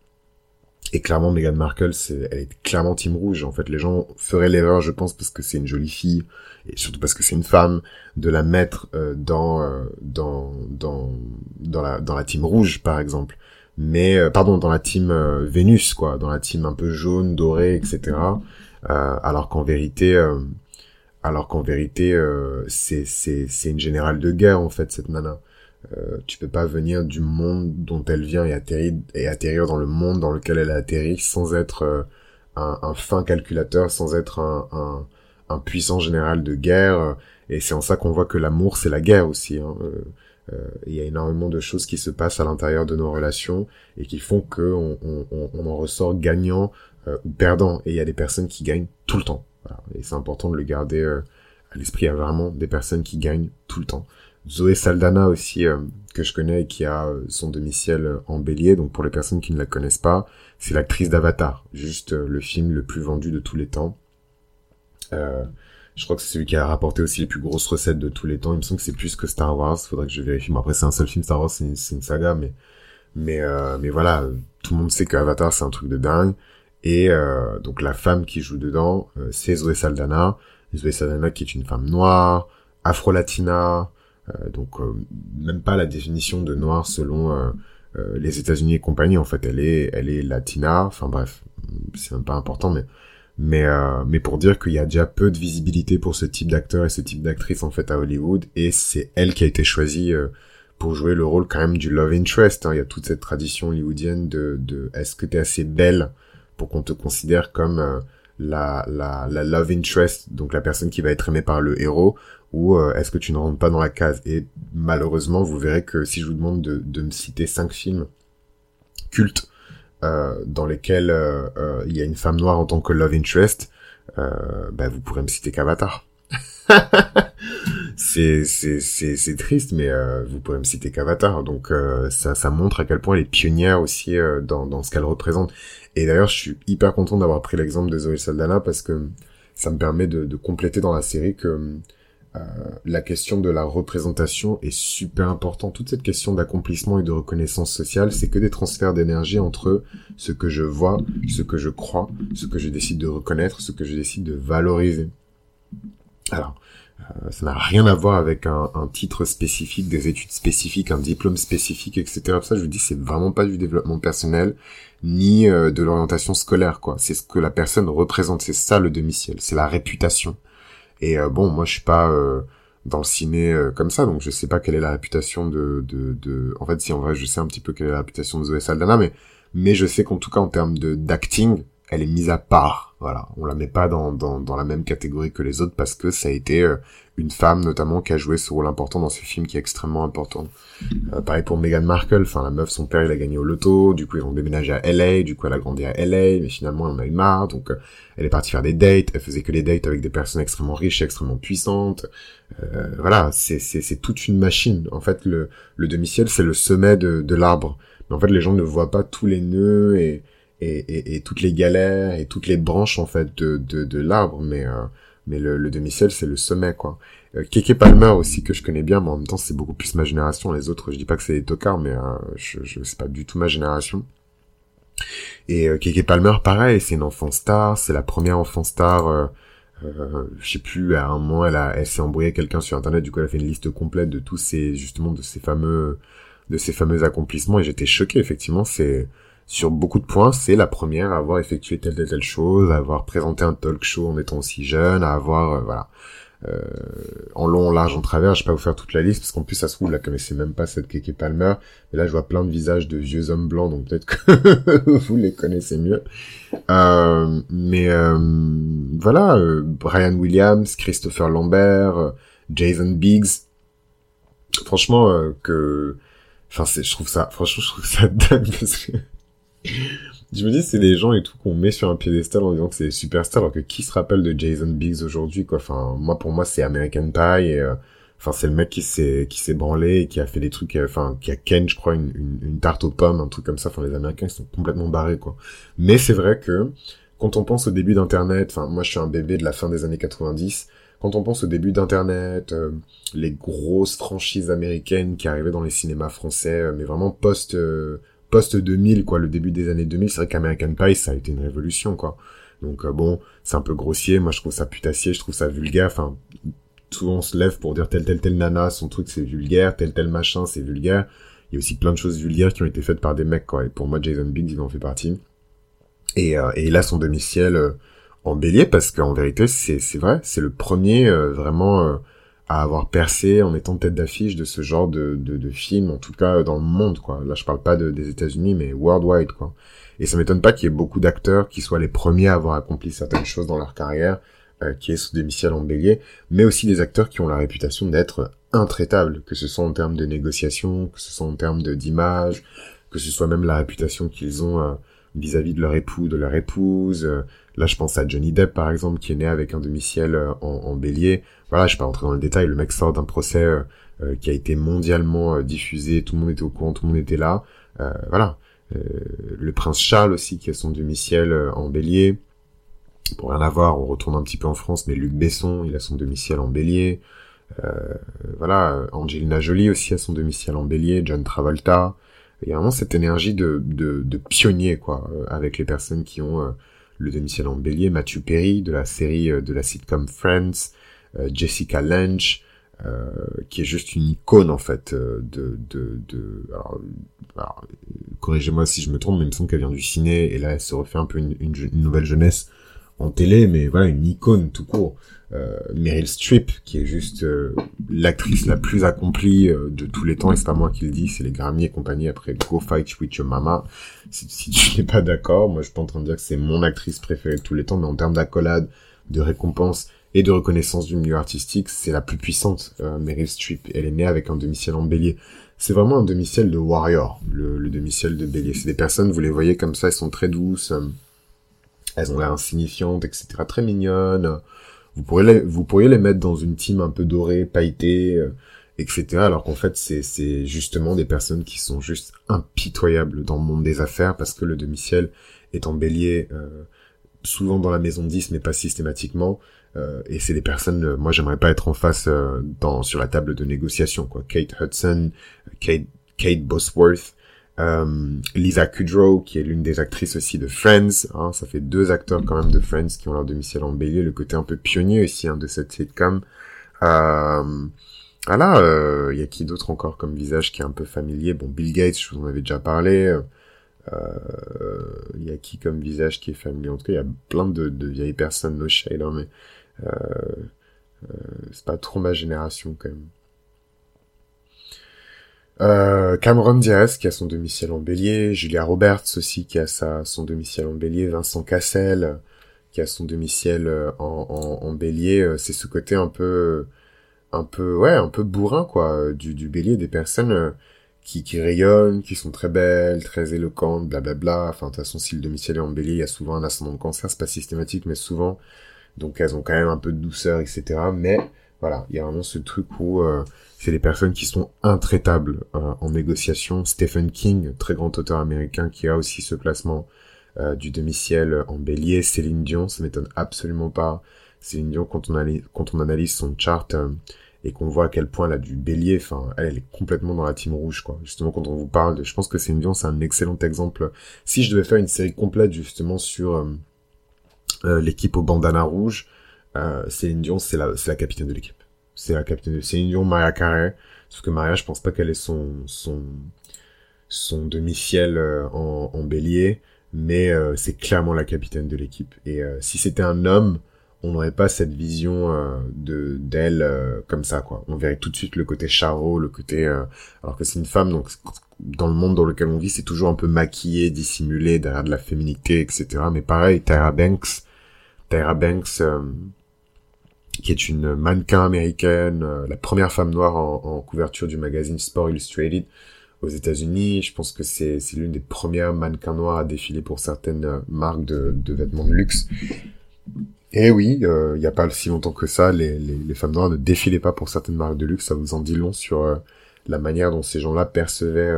Et clairement, Meghan Markle, c'est, elle est clairement team rouge. En fait, les gens feraient l'erreur, je pense, parce que c'est une jolie fille et surtout parce que c'est une femme, de la mettre euh, dans, euh, dans dans dans la dans la team rouge par exemple, mais euh, pardon dans la team Vénus quoi, dans la team un peu jaune, doré, etc. alors qu'en vérité alors qu'en vérité c'est c'est c'est une générale de guerre en fait cette nana. Euh, tu peux pas venir du monde dont elle vient et atterrir et atterrir dans le monde dans lequel elle a atterri sans être un, un, fin calculateur, sans être un, un, un puissant général de guerre. Et c'est en ça qu'on voit que l'amour, c'est la guerre aussi. Hein. Euh, euh, il y a énormément de choses qui se passent à l'intérieur de nos relations et qui font que on, en ressort gagnant euh, ou perdant. Et il y a des personnes qui gagnent tout le temps. Et c'est important de le garder à l'esprit. Il y a vraiment des personnes qui gagnent tout le temps. Zoé Saldana aussi, que je connais et qui a son domicile en bélier. Donc pour les personnes qui ne la connaissent pas, c'est l'actrice d'Avatar. Juste le film le plus vendu de tous les temps. Euh, je crois que c'est celui qui a rapporté aussi les plus grosses recettes de tous les temps. Il me semble que c'est plus que Star Wars. Faudrait que je vérifie. Mais après, c'est un seul film Star Wars, c'est une, saga, mais mais euh, mais voilà, tout le monde sait qu'Avatar c'est un truc de dingue. Et euh, donc la femme qui joue dedans, euh, c'est Zoé Saldana. Zoé Saldana qui est une femme noire, afro-latina. Euh, donc même pas la définition de noir selon les États-Unis et compagnie. En fait, elle est elle est latina. Enfin bref, c'est même pas important, mais mais euh, mais pour dire qu'il y a déjà peu de visibilité pour ce type d'acteur et ce type d'actrice en fait à Hollywood et c'est elle qui a été choisie euh, pour jouer le rôle quand même du love interest hein. il y a toute cette tradition hollywoodienne de est-ce que t'es assez belle pour qu'on te considère comme euh, la, la la love interest donc la personne qui va être aimée par le héros ou est-ce que tu ne rentres pas dans la case? Et malheureusement vous verrez que si je vous demande de de me citer cinq films cultes euh, dans lesquels euh, euh, il y a une femme noire en tant que love interest, bah, vous pourrez me citer qu'Avatar. c'est triste mais vous pourrez me citer qu'Avatar donc ça ça montre à quel point elle est pionnière aussi dans dans ce qu'elle représente. Et d'ailleurs je suis hyper content d'avoir pris l'exemple de Zoé Saldana parce que ça me permet de, de compléter dans la série que euh, la question de la représentation est super importante. Toute cette question d'accomplissement et de reconnaissance sociale, c'est que des transferts d'énergie entre ce que je vois, ce que je crois, ce que je décide de reconnaître, ce que je décide de valoriser. Alors, euh, ça n'a rien à voir avec un, titre spécifique, des études spécifiques, un diplôme spécifique, etc. Ça, je vous dis, c'est vraiment pas du développement personnel ni euh, de l'orientation scolaire, quoi. C'est ce que la personne représente. C'est ça le domicile. C'est la réputation. Et euh, bon, moi je suis pas euh, dans le ciné euh, comme ça, donc je sais pas quelle est la réputation de, de. En fait, si en vrai, je sais un petit peu quelle est la réputation de Zoé Saldana, mais mais je sais qu'en tout cas en termes de d'acting, elle est mise à part. Voilà, on la met pas dans, dans, dans la même catégorie que les autres parce que ça a été euh, une femme notamment qui a joué ce rôle important dans ce film qui est extrêmement important. Euh, pareil pour Meghan Markle, enfin la meuf, son père il a gagné au loto, du coup ils ont déménagé à LA, du coup elle a grandi à LA, mais finalement elle en a eu marre, donc euh, elle est partie faire des dates, elle faisait que des dates avec des personnes extrêmement riches, extrêmement puissantes. voilà, c'est c'est toute une machine. En fait le le demi-ciel c'est le sommet de, de l'arbre, mais en fait les gens ne voient pas tous les nœuds et et, et, toutes les galères et toutes les branches en fait de, de, de l'arbre, mais euh, mais le, le demi-ciel c'est le sommet quoi. Euh, Keke Palmer aussi que je connais bien, mais en même temps c'est beaucoup plus ma génération. Les autres, je dis pas que c'est des tocards, mais euh, je, je c'est pas du tout ma génération. Et euh, Keke Palmer, pareil, c'est une enfant star, c'est la première enfant star. Euh, euh, je sais plus, à un moment, elle, a, elle s'est embrouillée quelqu'un sur internet, du coup elle a fait une liste complète de tous ces justement de ces fameux de ces fameux accomplissements et j'étais choqué effectivement c'est sur beaucoup de points, c'est la première à avoir effectué telle telle telle chose, à avoir présenté un talk show en étant aussi jeune, à avoir euh, voilà euh, en long, en large, en travers. Je vais pas vous faire toute la liste parce qu'en plus ça se trouve, là, connaissez même pas cette Keke Palmer. Mais là, je vois plein de visages de vieux hommes blancs, donc peut-être que vous les connaissez mieux. Euh, mais euh, voilà, euh, Brian Williams, Christopher Lambert, Jason Biggs. Franchement, que, enfin, je trouve ça, franchement, je trouve ça dingue parce que je me dis, c'est des gens et tout qu'on met sur un piédestal en disant que c'est des superstars, alors que qui se rappelle de Jason Biggs aujourd'hui, quoi? Enfin, moi, pour moi, c'est American Pie euh, enfin, c'est le mec qui s'est, qui s'est branlé et qui a fait des trucs, euh, enfin, qui a ken, je crois, une, une, tarte aux pommes, un truc comme ça. Enfin, les Américains, ils sont complètement barrés, quoi. Mais c'est vrai que, quand on pense au début d'Internet, enfin, moi, je suis un bébé de la fin des années 90, quand on pense au début d'Internet, euh, les grosses franchises américaines qui arrivaient dans les cinémas français, mais vraiment post, post 2000 quoi le début des années 2000 c'est vrai qu'American Pie ça a été une révolution quoi. Donc euh, bon c'est un peu grossier moi je trouve ça putassier je trouve ça vulgaire enfin souvent on se lève pour dire tel tel tel nana son truc c'est vulgaire tel tel machin c'est vulgaire. Il y a aussi plein de choses vulgaires qui ont été faites par des mecs quoi et pour moi Jason Biggs il en fait partie. Et, euh, et là son demi-ciel euh, en bélier parce qu'en vérité c'est c'est vrai c'est le premier vraiment à avoir percé en étant tête d'affiche de ce genre de, de, de, film, en tout cas dans le monde, quoi. Là, je parle pas de, des États-Unis, mais worldwide, quoi. Et ça m'étonne pas qu'il y ait beaucoup d'acteurs qui soient les premiers à avoir accompli certaines choses dans leur carrière, euh, qui est sous démiciel en bélier, mais aussi des acteurs qui ont la réputation d'être intraitables, que ce soit en termes de négociation, que ce soit en termes d'image, que ce soit même la réputation qu'ils ont euh, vis-à-vis de leur époux, de leur épouse. Euh, là, je pense à Johnny Depp, par exemple, qui est né avec un demi-ciel en, en bélier voilà, je vais pas rentrer dans le détail, le mec sort d'un procès euh, euh, qui a été mondialement euh, diffusé, tout le monde était au courant, tout le monde était là. voilà. le prince Charles aussi, qui a son demi-ciel en bélier. Pour rien avoir, on retourne un petit peu en France, mais Luc Besson, il a son demi-ciel en bélier. voilà, Angelina Jolie aussi a son demi-ciel en bélier, John Travolta. Il y a vraiment cette énergie de, de, de pionnier, quoi, avec les personnes qui ont le demi-ciel en bélier. Matthew Perry, de la série, de la sitcom Friends, euh, Jessica Lange, euh, qui est juste une icône en fait euh, de de, de alors, corrigez-moi si je me trompe mais il me semble qu'elle vient du ciné et là elle se refait un peu une, une, nouvelle jeunesse en télé mais voilà une icône tout court euh, Meryl Streep qui est juste l'actrice la plus accomplie de tous les temps et c'est pas moi qui le dis c'est les Grammy et compagnie après Go Fight with Your Mama si, si tu n'es pas d'accord moi je suis pas en train de dire que c'est mon actrice préférée de tous les temps mais en termes d'accolade de récompense et de reconnaissance du milieu artistique, c'est la plus puissante, euh, Meryl Streep. Elle est née avec un demi-ciel en bélier. C'est vraiment un demi-ciel de warrior, le, le demi-ciel de bélier. C'est des personnes, vous les voyez comme ça, elles sont très douces, euh, elles ont l'air insignifiantes, etc., très mignonnes. Vous pourriez les, vous pourriez les mettre dans une team un peu dorée, pailletée, euh, etc., alors qu'en fait, c'est, justement des personnes qui sont juste impitoyables dans le monde des affaires, parce que le demi-ciel est en bélier, euh, souvent dans la maison 10, mais pas systématiquement, euh, et c'est des personnes, euh, moi j'aimerais pas être en face euh, dans sur la table de négociation quoi. Kate Hudson, Kate, Kate Bosworth, Lisa Kudrow qui est l'une des actrices aussi de Friends. Hein, ça fait deux acteurs quand même de Friends qui ont leur domicile en bélier, le côté un peu pionnier aussi hein, de cette sitcom. Euh, voilà, il y a qui d'autre encore comme visage qui est un peu familier? Bon, Bill Gates, je vous en avais déjà parlé. Il y a qui comme visage qui est familier? En tout cas, il y a plein de, vieilles personnes, no shade, hein, mais euh, euh, c'est pas trop ma génération quand même. Euh, Cameron Diaz qui a son domicile en Bélier, Julia Roberts aussi qui a sa, son domicile en Bélier, Vincent Cassel qui a son domicile euh, en, en, en Bélier. Euh, c'est ce côté un peu, un peu, ouais, un peu bourrin quoi, du, du Bélier, des personnes qui, qui rayonnent, qui sont très belles, très éloquentes, blablabla. Enfin, de toute façon, si le domicile est en Bélier, il y a souvent un ascendant de cancer, c'est pas systématique, mais souvent. Donc elles ont quand même un peu de douceur, etc. Mais voilà, il y a vraiment ce truc où c'est des personnes qui sont intraitables euh, en négociation. Stephen King, très grand auteur américain, qui a aussi ce classement euh, du demi-ciel en bélier. Céline Dion, ça m'étonne absolument pas. Céline Dion, quand on, analyse, son chart euh, et qu'on voit à quel point elle a du bélier, enfin, elle, est complètement dans la team rouge, quoi. Justement, quand on vous parle, je pense que Céline Dion, c'est un excellent exemple. Si je devais faire une série complète, justement, sur l'équipe au bandana rouge, Céline Dion, c'est la, la capitaine de l'équipe c'est la capitaine de Céline Dion, Maria Carré. Sauf que Maria, je pense pas qu'elle ait son, son, son demi-ciel euh, en, en, bélier, mais euh, c'est clairement la capitaine de l'équipe. Et euh, si c'était un homme, on n'aurait pas cette vision de d'elle comme ça, quoi. On verrait tout de suite le côté charo, le côté... alors que c'est une femme, donc dans le monde dans lequel on vit, c'est toujours un peu maquillé, dissimulé, derrière de la féminité, etc. Mais pareil, Tyra Banks... Tyra Banks qui est une mannequin américaine, euh, la première femme noire en, couverture du magazine Sport Illustrated aux États-Unis. Je pense que c'est l'une des premières mannequins noires à défiler pour certaines euh, marques de, vêtements de luxe. Et oui, euh, il n'y a pas si longtemps que ça, les, femmes noires ne défilaient pas pour certaines marques de luxe. Ça vous en dit long sur la manière dont ces gens-là percevaient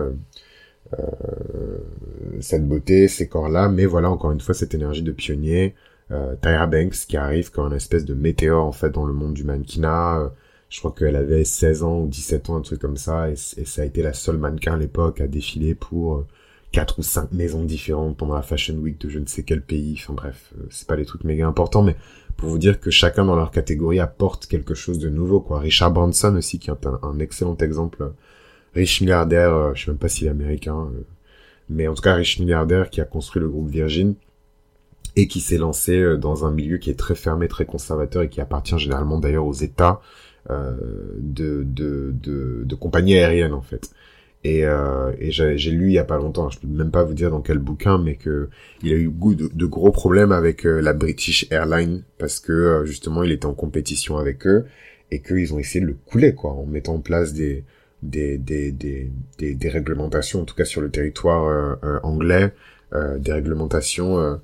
cette beauté, ces corps-là. Mais voilà, encore une fois, cette énergie de pionnier euh, Tyra Banks qui arrive comme une espèce de météore en fait dans le monde du mannequinat. Euh, je crois qu'elle avait 16 ans ou 17 ans, un truc comme ça, et, ça a été la seule mannequin à l'époque à défiler pour euh, quatre ou cinq maisons différentes pendant la Fashion Week de je ne sais quel pays. Enfin bref, euh, c'est pas des trucs méga importants, mais pour vous dire que chacun dans leur catégorie apporte quelque chose de nouveau. Quoi. Richard Branson aussi, qui est un, excellent exemple, riche milliardaire, je sais même pas s'il est américain, mais en tout cas riche milliardaire qui a construit le groupe Virgin et qui s'est lancé euh, dans un milieu qui est très fermé, très conservateur et qui appartient généralement d'ailleurs aux États euh, de, de, de, de, compagnies aériennes en fait. Et, euh, et j'ai lu il y a pas longtemps, je peux même pas vous dire dans quel bouquin, mais que il a eu de, de gros problèmes avec euh, la British Airlines parce que euh, justement il était en compétition avec eux et qu'ils ont essayé de le couler quoi, en mettant en place des des, des, des, des, des réglementations, en tout cas sur le territoire anglais, des réglementations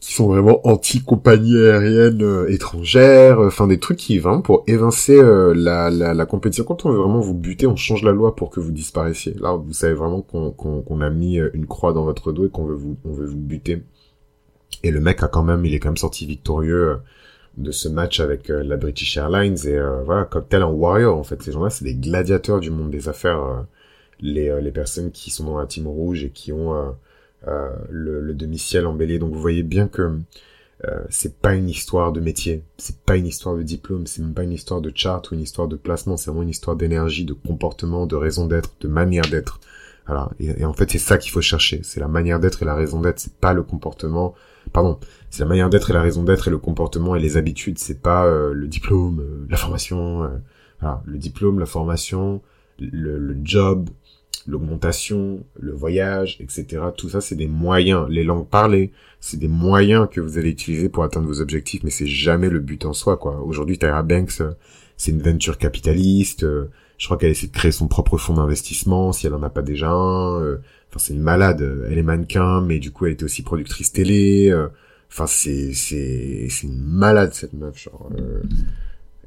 qui sont vraiment anti-compagnie aérienne euh, étrangère, euh, enfin des trucs qui vraiment pour évincer euh, la, la, la, compétition. Quand on veut vraiment vous buter, on change la loi pour que vous disparaissiez. Là, vous savez vraiment qu'on qu'on a mis une croix dans votre dos et qu'on veut vous on veut vous buter. Et le mec a quand même, il est quand même sorti victorieux de ce match avec la British Airlines et voilà, comme tel un warrior en fait. Ces gens-là, c'est des gladiateurs du monde des affaires. les, les personnes qui sont dans la team rouge et qui ont euh, le, le demi-ciel embellé. Donc vous voyez bien que euh, c'est pas une histoire de métier, c'est pas une histoire de diplôme, c'est même pas une histoire de chart ou une histoire de placement, c'est vraiment une histoire d'énergie, de comportement, de raison d'être, de manière d'être. Voilà. Et, en fait, c'est ça qu'il faut chercher. C'est la manière d'être et la raison d'être. C'est pas le comportement. Pardon. C'est la manière d'être et la raison d'être et le comportement et les habitudes. C'est pas euh, le diplôme, euh, la formation. Euh, voilà. Le diplôme, la formation, le, le job, l'augmentation, le voyage, etc. Tout ça, c'est des moyens. Les langues parlées, c'est des moyens que vous allez utiliser pour atteindre vos objectifs, mais c'est jamais le but en soi, quoi. Aujourd'hui, Tyra Banks, euh, c'est une venture capitaliste. Euh, je crois qu'elle essaie de créer son propre fonds d'investissement, si elle en a pas déjà un. Euh, enfin, c'est une malade. Elle est mannequin, mais du coup, elle était aussi productrice télé. Enfin, c'est c'est c'est une malade cette meuf, genre.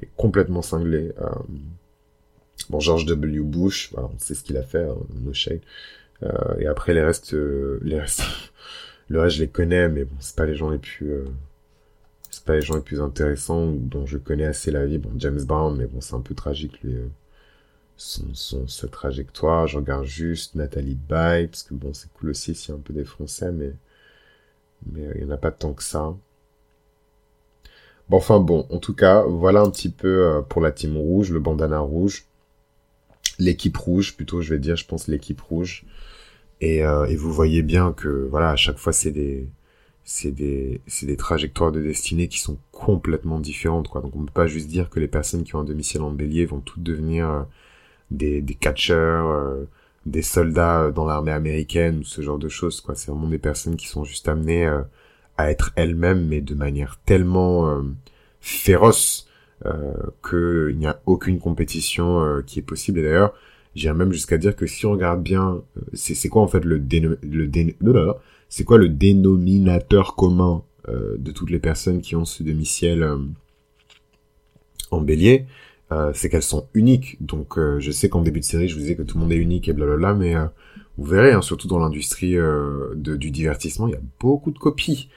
est complètement cinglée. Bon, George W. Bush, bah, on sait ce qu'il a fait, hein, no shade. Euh, et après les restes, euh, les restes, le reste je les connais, mais bon, c'est pas les gens les plus, euh, c'est pas les gens les plus intéressants dont je connais assez la vie. Bon, James Brown, mais bon, c'est un peu tragique lui, son, son, sa trajectoire. Je regarde juste Nathalie Baye, parce que bon, c'est cool aussi s'il y a un peu des Français, mais mais il y en a pas tant que ça. Bon, enfin bon, en tout cas, voilà un petit peu pour la team rouge, le bandana rouge l'équipe rouge, plutôt, je vais dire, je pense l'équipe rouge. Et, euh, et vous voyez bien que, voilà, à chaque fois, c'est des, c'est des, c'est des trajectoires de destinée qui sont complètement différentes, quoi. Donc, on peut pas juste dire que les personnes qui ont un domicile en bélier vont toutes devenir euh, des, des catcheurs, des soldats dans l'armée américaine ou ce genre de choses quoi. C'est vraiment des personnes qui sont juste amenées à être elles-mêmes mais de manière tellement féroce euh, qu'il n'y a aucune compétition qui est possible. Et d'ailleurs, J'irais même jusqu'à dire que si on regarde bien, euh, c'est c'est quoi en fait le le c'est quoi le dénominateur commun euh, de toutes les personnes qui ont ce demi-ciel euh, en bélier? Euh, c'est qu'elles sont uniques. Donc je sais qu'en début de série, je vous disais que tout le monde est unique et blablabla, mais vous verrez, hein, surtout dans l'industrie du divertissement, il y a beaucoup de copies.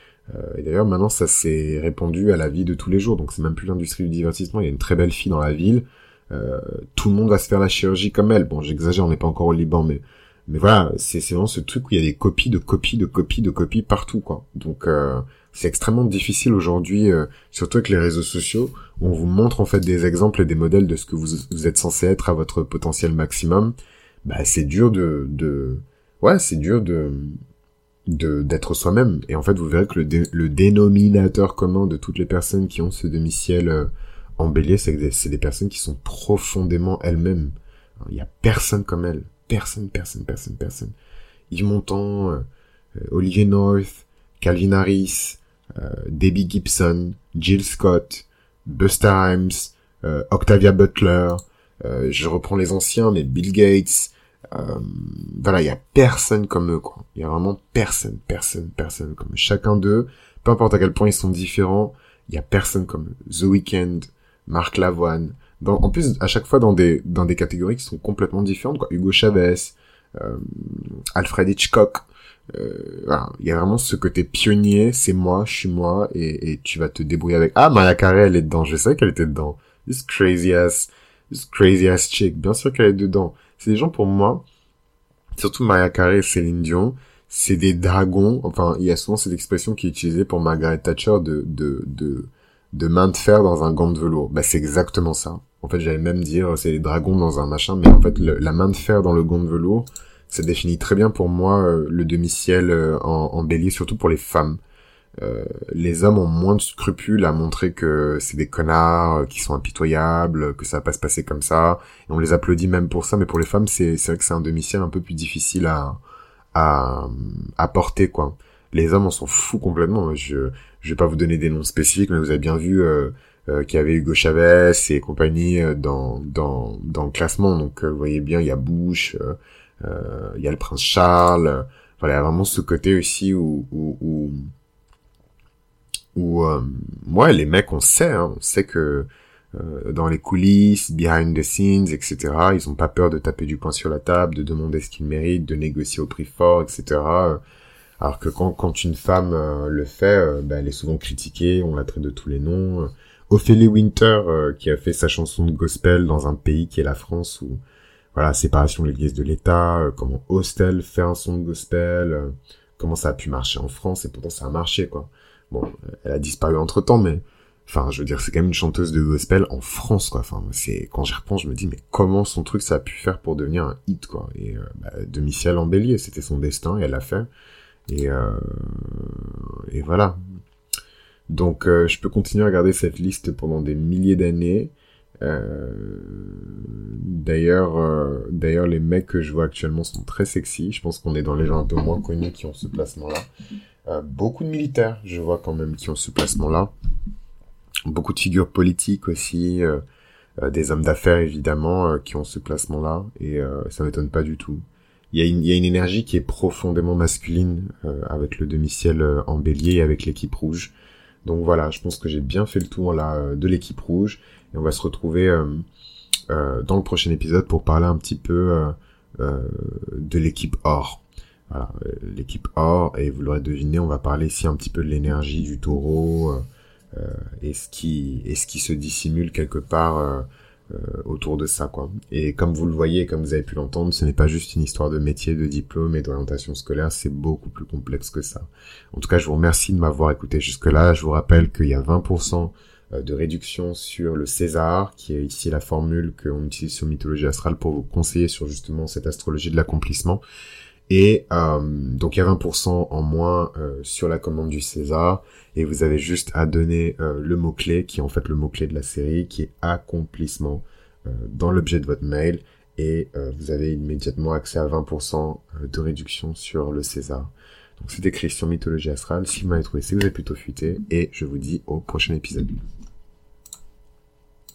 Et d'ailleurs, maintenant, ça s'est répandu à la vie de tous les jours. Donc c'est même plus l'industrie du divertissement. Il y a une très belle fille dans la ville euh, tout le monde va se faire la chirurgie comme elle. Bon, j'exagère, on n'est pas encore au Liban, mais mais voilà, c'est vraiment ce truc où il y a des copies de copies de copies de copies partout, quoi. Donc euh, c'est extrêmement difficile aujourd'hui, euh, surtout avec les réseaux sociaux, où on vous montre en fait des exemples et des modèles de ce que vous, vous êtes censé être à votre potentiel maximum. Bah c'est dur de, de ouais, c'est dur de de d'être soi-même. Et en fait, vous verrez que le, le dénominateur commun de toutes les personnes qui ont ce demi-ciel en bélier, c'est des, des personnes qui sont profondément elles-mêmes. Il y a personne comme elles. Personne, personne, personne, personne. Yves Montand, euh, euh, Olivier North, Calvin Harris, euh, Debbie Gibson, Jill Scott, Buster Rhymes, Octavia Butler, je reprends les anciens, mais Bill Gates, voilà, il y a personne comme eux, quoi. Il y a vraiment personne, personne, personne comme eux. Chacun d'eux, peu importe à quel point ils sont différents, il y a personne comme eux. The Weeknd, Marc Lavoine. Dans, en plus, à chaque fois dans des dans des catégories qui sont complètement différentes. Quoi. Hugo Chavez, euh, Alfred Hitchcock. Euh, voilà. Il y a vraiment ce côté pionnier. C'est moi, je suis moi, et, et tu vas te débrouiller avec. Ah, Maya Carey, elle est dedans. Je sais qu'elle était dedans. This crazy ass, this crazy ass chick. Bien sûr qu'elle est dedans. C'est des gens pour moi. Surtout Maya Carey et Céline Dion c'est des dragons. Enfin, il y a souvent cette expression qui est utilisée pour Margaret Thatcher de, de, de, de main de fer dans un gant de velours. Bah, c'est exactement ça. En fait, j'allais même dire c'est les dragons dans un machin, mais en fait, la main de fer dans le gant de velours, ça définit très bien pour moi euh, le demi-ciel euh, en, bélier, surtout pour les femmes. Euh, les hommes ont moins de scrupules à montrer que c'est des connards, euh, qui sont impitoyables, que ça va pas se passer comme ça. On les applaudit même pour ça, mais pour les femmes, c'est vrai que c'est un demi-ciel un peu plus difficile à, à, à porter, quoi. Les hommes, on s'en fout complètement. Je, je vais pas vous donner des noms spécifiques, mais vous avez bien vu euh, euh, qu'il y avait Hugo Chavez et compagnie dans, dans, dans le classement. Donc vous voyez bien, il y a Bush, il y a le prince Charles. Voilà, il y a vraiment ce côté aussi où, où, où, où ouais, les mecs, on sait, hein, on sait que dans les coulisses, behind the scenes, etc. Ils ont pas peur de taper du poing sur la table, de demander ce qu'ils méritent, de négocier au prix fort, etc. Alors que quand, quand une femme euh, le fait, euh, bah, elle est souvent critiquée, on la traite de tous les noms. Ophélie Winter, euh, qui a fait sa chanson de gospel dans un pays qui est la France, où voilà, séparation de l'Église de l'État, comment Hostel fait un son de gospel, comment ça a pu marcher en France, et pourtant ça a marché, quoi. Bon, elle a disparu entre temps, mais enfin, je veux dire, c'est quand même une chanteuse de gospel en France, quoi. Enfin, c'est quand j'y repense, je me dis, mais comment son truc ça a pu faire pour devenir un hit, quoi. Et bah, demi-ciel en bélier, c'était son destin, et elle l'a fait. Et, euh, et voilà. Donc euh, je peux continuer à regarder cette liste pendant des milliers d'années. Euh, d'ailleurs, euh, d'ailleurs, les mecs que je vois actuellement sont très sexy. Je pense qu'on est dans les gens un peu moins connus qui ont ce placement-là. Euh, beaucoup de militaires, je vois quand même, qui ont ce placement-là. Beaucoup de figures politiques aussi, euh, des hommes d'affaires évidemment, qui ont ce placement-là. Et ça m'étonne pas du tout il y, a une, y énergie qui est profondément masculine euh, avec le demi-ciel euh, en bélier et avec l'équipe rouge. Donc voilà, je pense que j'ai bien fait le tour là euh, de l'équipe rouge et on va se retrouver dans le prochain épisode pour parler un petit peu de l'équipe or. Voilà, l'équipe or et vous l'aurez deviné, on va parler ici un petit peu de l'énergie du taureau et ce qui et ce qui se dissimule quelque part euh, autour de ça quoi. Et comme vous le voyez, comme vous avez pu l'entendre, ce n'est pas juste une histoire de métier, de diplôme et d'orientation scolaire, c'est beaucoup plus complexe que ça. En tout cas, je vous remercie de m'avoir écouté jusque-là. Je vous rappelle qu'il y a 20% euh, de réduction sur le César, qui est ici la formule qu'on utilise sur Mythologie Astrale pour vous conseiller sur justement cette astrologie de l'accomplissement. Et euh, donc il y a 20% en moins euh, sur la commande du César. Et vous avez juste à donner euh, le mot-clé, qui est en fait le mot-clé de la série, qui est accomplissement, dans l'objet de votre mail. et vous avez immédiatement accès à 20% de réduction sur le César. Donc écrit sur Mythologie Astrale. Si vous m'avez trouvé, que vous êtes plutôt fuité et je vous dis au prochain épisode.